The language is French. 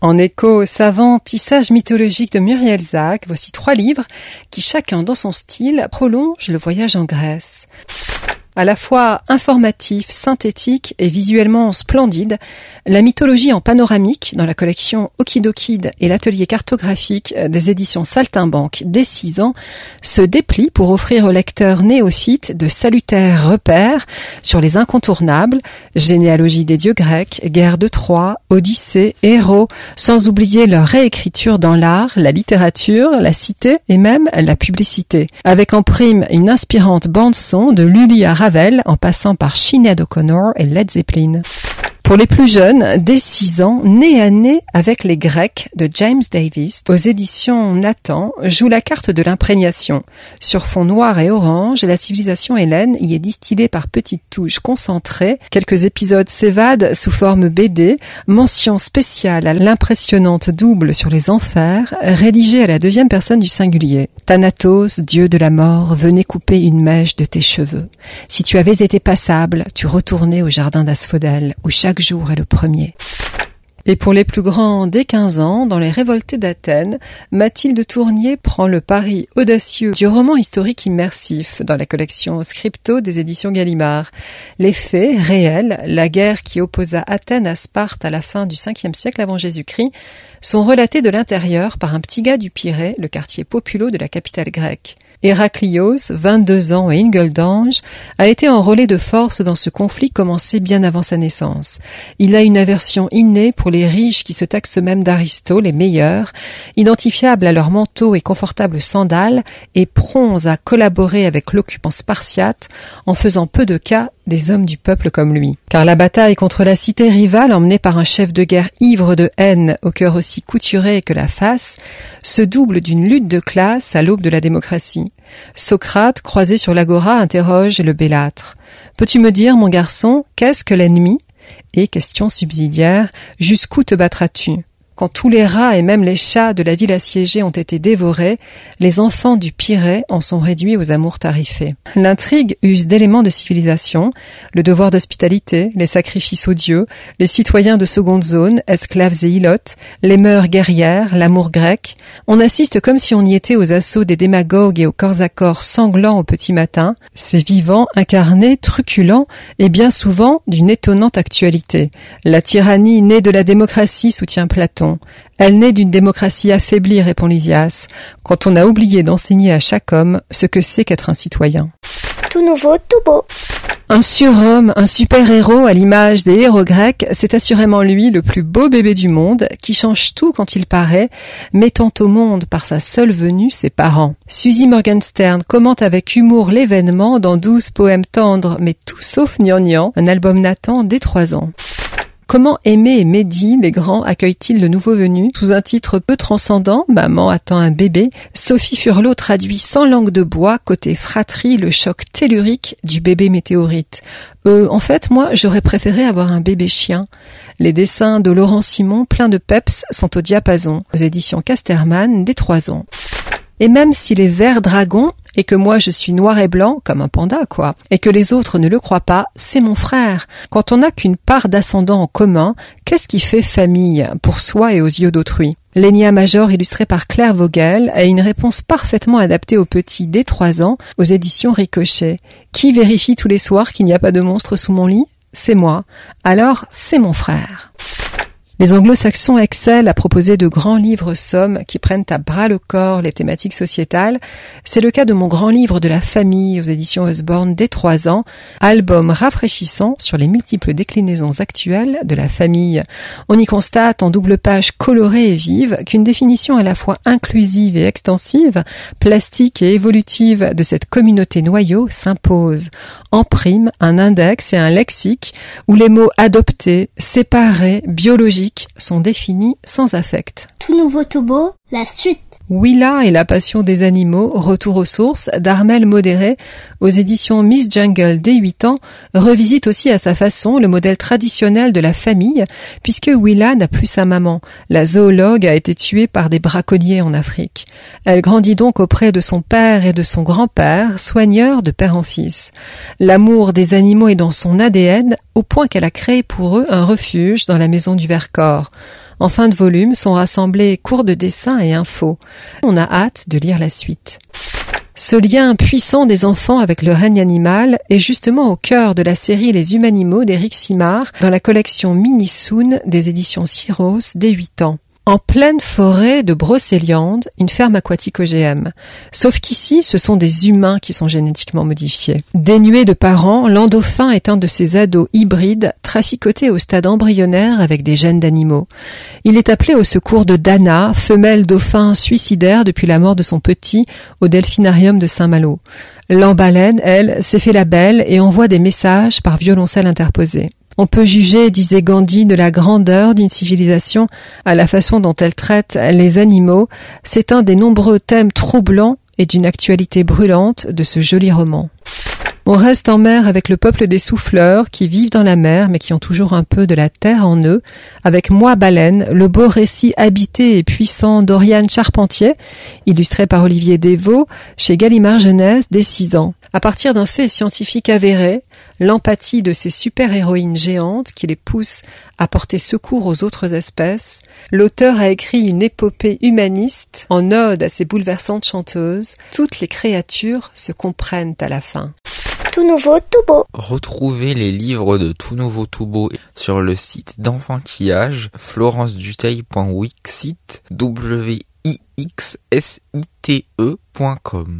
En écho au savant tissage mythologique de Muriel Zach, voici trois livres qui, chacun dans son style, prolongent le voyage en Grèce à la fois informatif, synthétique et visuellement splendide, la mythologie en panoramique dans la collection Okidokid et l'atelier cartographique des éditions Saltimbanque dès 6 ans se déplie pour offrir aux lecteurs néophytes de salutaires repères sur les incontournables, généalogie des dieux grecs, guerre de Troie, Odyssée, héros, sans oublier leur réécriture dans l'art, la littérature, la cité et même la publicité, avec en prime une inspirante bande son de Lully en passant par Sinead O'Connor et Led Zeppelin. Pour les plus jeunes, dès 6 ans, né à nez avec les Grecs de James Davis, aux éditions Nathan, joue la carte de l'imprégnation. Sur fond noir et orange, la civilisation hélène y est distillée par petites touches concentrées. Quelques épisodes s'évadent sous forme BD, mention spéciale à l'impressionnante double sur les enfers, rédigée à la deuxième personne du singulier. Thanatos, dieu de la mort, venez couper une mèche de tes cheveux. Si tu avais été passable, tu retournais au jardin d'Asphodèle, où chaque jour est le premier. Et pour les plus grands dès 15 ans, dans les révoltés d'Athènes, Mathilde Tournier prend le pari audacieux du roman historique immersif dans la collection Scripto des éditions Gallimard. Les faits réels, la guerre qui opposa Athènes à Sparte à la fin du 5e siècle avant Jésus-Christ, sont relatés de l'intérieur par un petit gars du Pirée, le quartier populo de la capitale grecque. Héraclios, 22 ans et Ingeldange, a été enrôlé de force dans ce conflit commencé bien avant sa naissance. Il a une aversion innée pour les riches qui se taxent même d'Aristo, les meilleurs, identifiables à leurs manteaux et confortables sandales, et prompts à collaborer avec l'occupant spartiate en faisant peu de cas des hommes du peuple comme lui. Car la bataille contre la cité rivale emmenée par un chef de guerre ivre de haine au cœur aussi couturé que la face se double d'une lutte de classe à l'aube de la démocratie. Socrate, croisé sur l'agora, interroge le bellâtre. Peux-tu me dire, mon garçon, qu'est-ce que l'ennemi? Et question subsidiaire, jusqu'où te battras-tu? Quand tous les rats et même les chats de la ville assiégée ont été dévorés, les enfants du Pirée en sont réduits aux amours tarifés. L'intrigue use d'éléments de civilisation, le devoir d'hospitalité, les sacrifices aux dieux, les citoyens de seconde zone, esclaves et ilotes, les mœurs guerrières, l'amour grec. On assiste comme si on y était aux assauts des démagogues et aux corps à corps sanglants au petit matin, ces vivants, incarnés, truculents et bien souvent d'une étonnante actualité. La tyrannie née de la démocratie soutient Platon elle naît d'une démocratie affaiblie, répond Lysias, quand on a oublié d'enseigner à chaque homme ce que c'est qu'être un citoyen. Tout nouveau, tout beau. Un surhomme, un super-héros à l'image des héros grecs, c'est assurément lui le plus beau bébé du monde, qui change tout quand il paraît, mettant au monde par sa seule venue ses parents. Suzy Morgenstern commente avec humour l'événement dans douze poèmes tendres, mais tout sauf gnangnan, un album Nathan dès trois ans. Comment Aimé et Mehdi, les grands, accueillent-ils le nouveau venu Sous un titre peu transcendant, Maman attend un bébé, Sophie Furlot traduit sans langue de bois, côté fratrie, le choc tellurique du bébé météorite. Euh, en fait, moi, j'aurais préféré avoir un bébé chien. Les dessins de Laurent Simon, pleins de peps, sont au diapason, aux éditions Casterman, dès trois ans. Et même si les verts dragons, et que moi je suis noir et blanc, comme un panda, quoi, et que les autres ne le croient pas, c'est mon frère. Quand on n'a qu'une part d'ascendant en commun, qu'est-ce qui fait famille, pour soi et aux yeux d'autrui? L'Enia Major illustré par Claire Vogel a une réponse parfaitement adaptée aux petits dès trois ans aux éditions Ricochet. Qui vérifie tous les soirs qu'il n'y a pas de monstre sous mon lit? C'est moi. Alors, c'est mon frère. Les anglo-saxons excellent à proposer de grands livres sommes qui prennent à bras le corps les thématiques sociétales. C'est le cas de mon grand livre de la famille aux éditions Osborne dès trois ans, album rafraîchissant sur les multiples déclinaisons actuelles de la famille. On y constate en double page colorée et vive qu'une définition à la fois inclusive et extensive, plastique et évolutive de cette communauté noyau s'impose. En prime, un index et un lexique où les mots adoptés, séparés, biologiques, sont définis sans affect. Tout nouveau Tobo, la suite. Willa et la passion des animaux, retour aux sources, d'Armel Modéré, aux éditions Miss Jungle dès 8 ans, revisite aussi à sa façon le modèle traditionnel de la famille, puisque Willa n'a plus sa maman. La zoologue a été tuée par des braconniers en Afrique. Elle grandit donc auprès de son père et de son grand-père, soigneurs de père en fils. L'amour des animaux est dans son ADN, au point qu'elle a créé pour eux un refuge dans la maison du Vercors En fin de volume sont rassemblés cours de dessin et infos. On a hâte de lire la suite. Ce lien puissant des enfants avec le règne animal est justement au cœur de la série Les Humanimaux d'Éric Simard dans la collection Mini Soon des éditions Syros dès 8 ans en pleine forêt de Brocéliande, une ferme aquatique OGM. Sauf qu'ici, ce sont des humains qui sont génétiquement modifiés. Dénué de parents, l'endauphin est un de ces ados hybrides traficotés au stade embryonnaire avec des gènes d'animaux. Il est appelé au secours de Dana, femelle dauphin suicidaire depuis la mort de son petit au delphinarium de Saint-Malo. L'embaleine, elle, s'est fait la belle et envoie des messages par violoncelle interposé. On peut juger, disait Gandhi, de la grandeur d'une civilisation à la façon dont elle traite les animaux. C'est un des nombreux thèmes troublants et d'une actualité brûlante de ce joli roman. On reste en mer avec le peuple des souffleurs qui vivent dans la mer mais qui ont toujours un peu de la terre en eux, avec Moi Baleine, le beau récit habité et puissant d'Oriane Charpentier, illustré par Olivier Desvaux, chez Gallimard Jeunesse dès 6 ans. À partir d'un fait scientifique avéré, l'empathie de ces super-héroïnes géantes qui les poussent à porter secours aux autres espèces, l'auteur a écrit une épopée humaniste en ode à ces bouleversantes chanteuses. Toutes les créatures se comprennent à la fin. Tout nouveau, tout beau. Retrouvez les livres de Tout nouveau, tout beau sur le site d'enfantillage florenceduteil.wixit w i x s i t e.com.